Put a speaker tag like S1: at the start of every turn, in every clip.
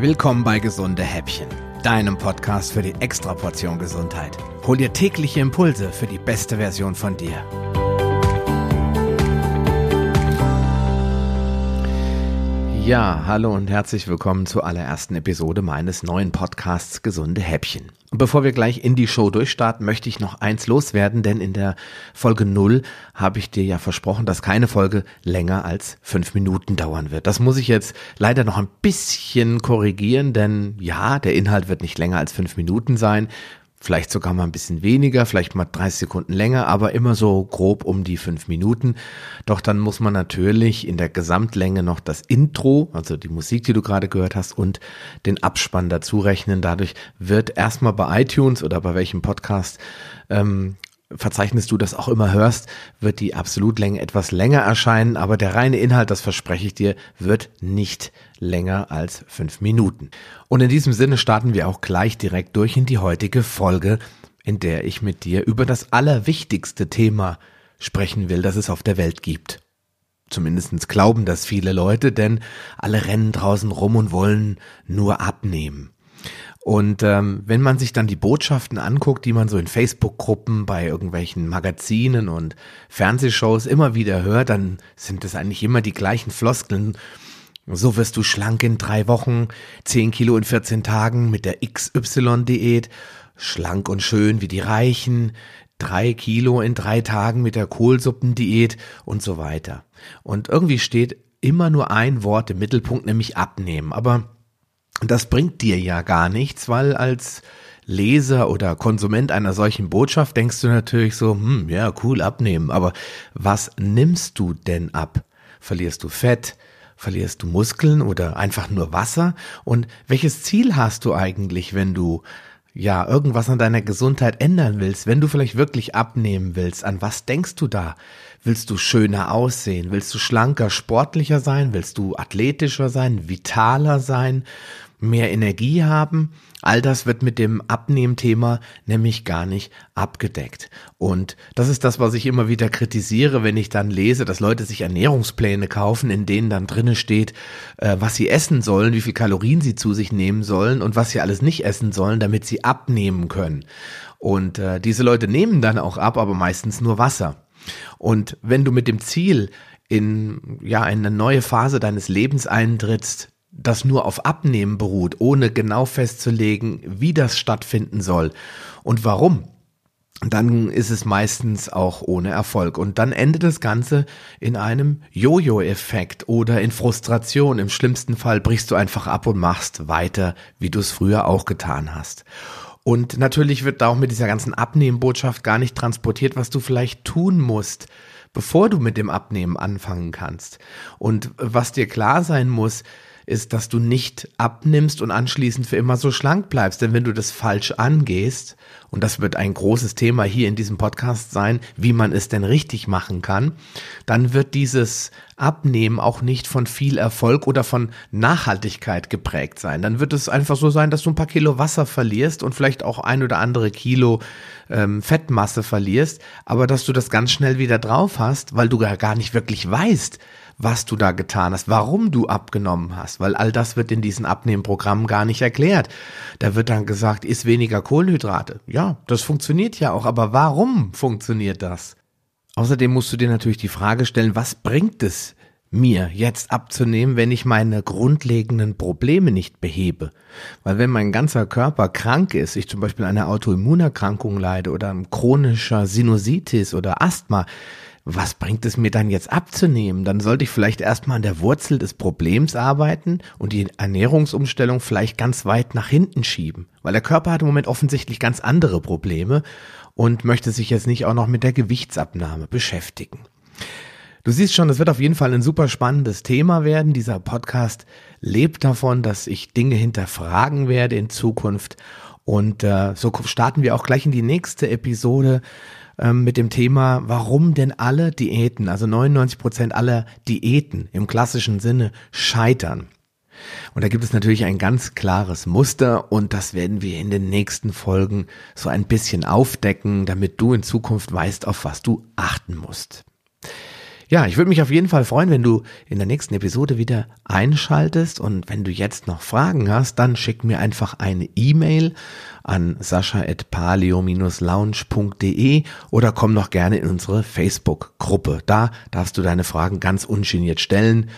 S1: Willkommen bei Gesunde Häppchen, deinem Podcast für die Extraportion Gesundheit. Hol dir tägliche Impulse für die beste Version von dir. Ja, hallo und herzlich willkommen zur allerersten Episode meines neuen Podcasts Gesunde Häppchen. Bevor wir gleich in die Show durchstarten, möchte ich noch eins loswerden, denn in der Folge 0 habe ich dir ja versprochen, dass keine Folge länger als fünf Minuten dauern wird. Das muss ich jetzt leider noch ein bisschen korrigieren, denn ja, der Inhalt wird nicht länger als fünf Minuten sein vielleicht sogar mal ein bisschen weniger, vielleicht mal 30 Sekunden länger, aber immer so grob um die fünf Minuten. Doch dann muss man natürlich in der Gesamtlänge noch das Intro, also die Musik, die du gerade gehört hast, und den Abspann dazu rechnen. Dadurch wird erstmal bei iTunes oder bei welchem Podcast ähm, Verzeichnis du das auch immer hörst, wird die Absolutlänge etwas länger erscheinen, aber der reine Inhalt, das verspreche ich dir, wird nicht länger als fünf Minuten. Und in diesem Sinne starten wir auch gleich direkt durch in die heutige Folge, in der ich mit dir über das allerwichtigste Thema sprechen will, das es auf der Welt gibt. Zumindestens glauben das viele Leute, denn alle rennen draußen rum und wollen nur abnehmen. Und ähm, wenn man sich dann die Botschaften anguckt, die man so in Facebook-Gruppen, bei irgendwelchen Magazinen und Fernsehshows immer wieder hört, dann sind es eigentlich immer die gleichen Floskeln. So wirst du schlank in drei Wochen, zehn Kilo in 14 Tagen mit der XY-Diät, schlank und schön wie die Reichen, drei Kilo in drei Tagen mit der Kohlsuppendiät und so weiter. Und irgendwie steht immer nur ein Wort im Mittelpunkt, nämlich abnehmen. Aber das bringt dir ja gar nichts, weil als Leser oder Konsument einer solchen Botschaft denkst du natürlich so, hm, ja, cool, abnehmen. Aber was nimmst du denn ab? Verlierst du Fett? Verlierst du Muskeln oder einfach nur Wasser? Und welches Ziel hast du eigentlich, wenn du ja, irgendwas an deiner Gesundheit ändern willst, wenn du vielleicht wirklich abnehmen willst, an was denkst du da? Willst du schöner aussehen? Willst du schlanker, sportlicher sein? Willst du athletischer sein, vitaler sein? Mehr Energie haben. All das wird mit dem Abnehmthema nämlich gar nicht abgedeckt. Und das ist das, was ich immer wieder kritisiere, wenn ich dann lese, dass Leute sich Ernährungspläne kaufen, in denen dann drinnen steht, äh, was sie essen sollen, wie viel Kalorien sie zu sich nehmen sollen und was sie alles nicht essen sollen, damit sie abnehmen können. Und äh, diese Leute nehmen dann auch ab, aber meistens nur Wasser. Und wenn du mit dem Ziel in ja eine neue Phase deines Lebens eintrittst, das nur auf Abnehmen beruht, ohne genau festzulegen, wie das stattfinden soll und warum, dann ist es meistens auch ohne Erfolg. Und dann endet das Ganze in einem Jojo-Effekt oder in Frustration. Im schlimmsten Fall brichst du einfach ab und machst weiter, wie du es früher auch getan hast. Und natürlich wird da auch mit dieser ganzen Abnehmbotschaft gar nicht transportiert, was du vielleicht tun musst, bevor du mit dem Abnehmen anfangen kannst. Und was dir klar sein muss, ist, dass du nicht abnimmst und anschließend für immer so schlank bleibst. Denn wenn du das falsch angehst, und das wird ein großes Thema hier in diesem Podcast sein, wie man es denn richtig machen kann, dann wird dieses Abnehmen auch nicht von viel Erfolg oder von Nachhaltigkeit geprägt sein. Dann wird es einfach so sein, dass du ein paar Kilo Wasser verlierst und vielleicht auch ein oder andere Kilo ähm, Fettmasse verlierst, aber dass du das ganz schnell wieder drauf hast, weil du gar nicht wirklich weißt, was du da getan hast, warum du abgenommen hast, weil all das wird in diesen Abnehmprogrammen gar nicht erklärt. Da wird dann gesagt, isst weniger Kohlenhydrate. Ja, das funktioniert ja auch, aber warum funktioniert das? Außerdem musst du dir natürlich die Frage stellen, was bringt es mir jetzt abzunehmen, wenn ich meine grundlegenden Probleme nicht behebe. Weil wenn mein ganzer Körper krank ist, ich zum Beispiel eine Autoimmunerkrankung leide oder chronischer Sinusitis oder Asthma, was bringt es mir dann jetzt abzunehmen? Dann sollte ich vielleicht erstmal an der Wurzel des Problems arbeiten und die Ernährungsumstellung vielleicht ganz weit nach hinten schieben. Weil der Körper hat im Moment offensichtlich ganz andere Probleme und möchte sich jetzt nicht auch noch mit der Gewichtsabnahme beschäftigen. Du siehst schon, es wird auf jeden Fall ein super spannendes Thema werden. Dieser Podcast lebt davon, dass ich Dinge hinterfragen werde in Zukunft. Und äh, so starten wir auch gleich in die nächste Episode ähm, mit dem Thema, warum denn alle Diäten, also 99 Prozent aller Diäten im klassischen Sinne scheitern. Und da gibt es natürlich ein ganz klares Muster und das werden wir in den nächsten Folgen so ein bisschen aufdecken, damit du in Zukunft weißt, auf was du achten musst. Ja, ich würde mich auf jeden Fall freuen, wenn du in der nächsten Episode wieder einschaltest und wenn du jetzt noch Fragen hast, dann schick mir einfach eine E-Mail an sascha.paleo-lounge.de oder komm noch gerne in unsere Facebook-Gruppe. Da darfst du deine Fragen ganz ungeniert stellen.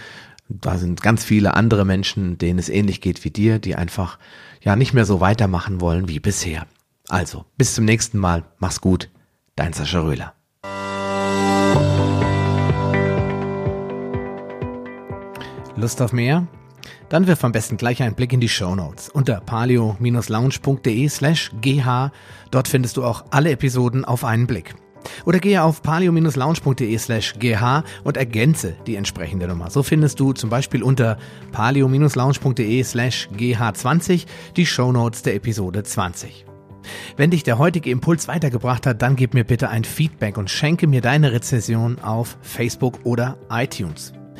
S1: Da sind ganz viele andere Menschen, denen es ähnlich geht wie dir, die einfach ja nicht mehr so weitermachen wollen wie bisher. Also, bis zum nächsten Mal. Mach's gut. Dein Sascha Röhler. Lust auf mehr? Dann wirf am besten gleich einen Blick in die Show Notes unter palio-lounge.de slash gh. Dort findest du auch alle Episoden auf einen Blick. Oder gehe auf palio-lounge.de slash gh und ergänze die entsprechende Nummer. So findest du zum Beispiel unter palio-lounge.de slash gh20 die Show Notes der Episode 20. Wenn dich der heutige Impuls weitergebracht hat, dann gib mir bitte ein Feedback und schenke mir deine Rezension auf Facebook oder iTunes.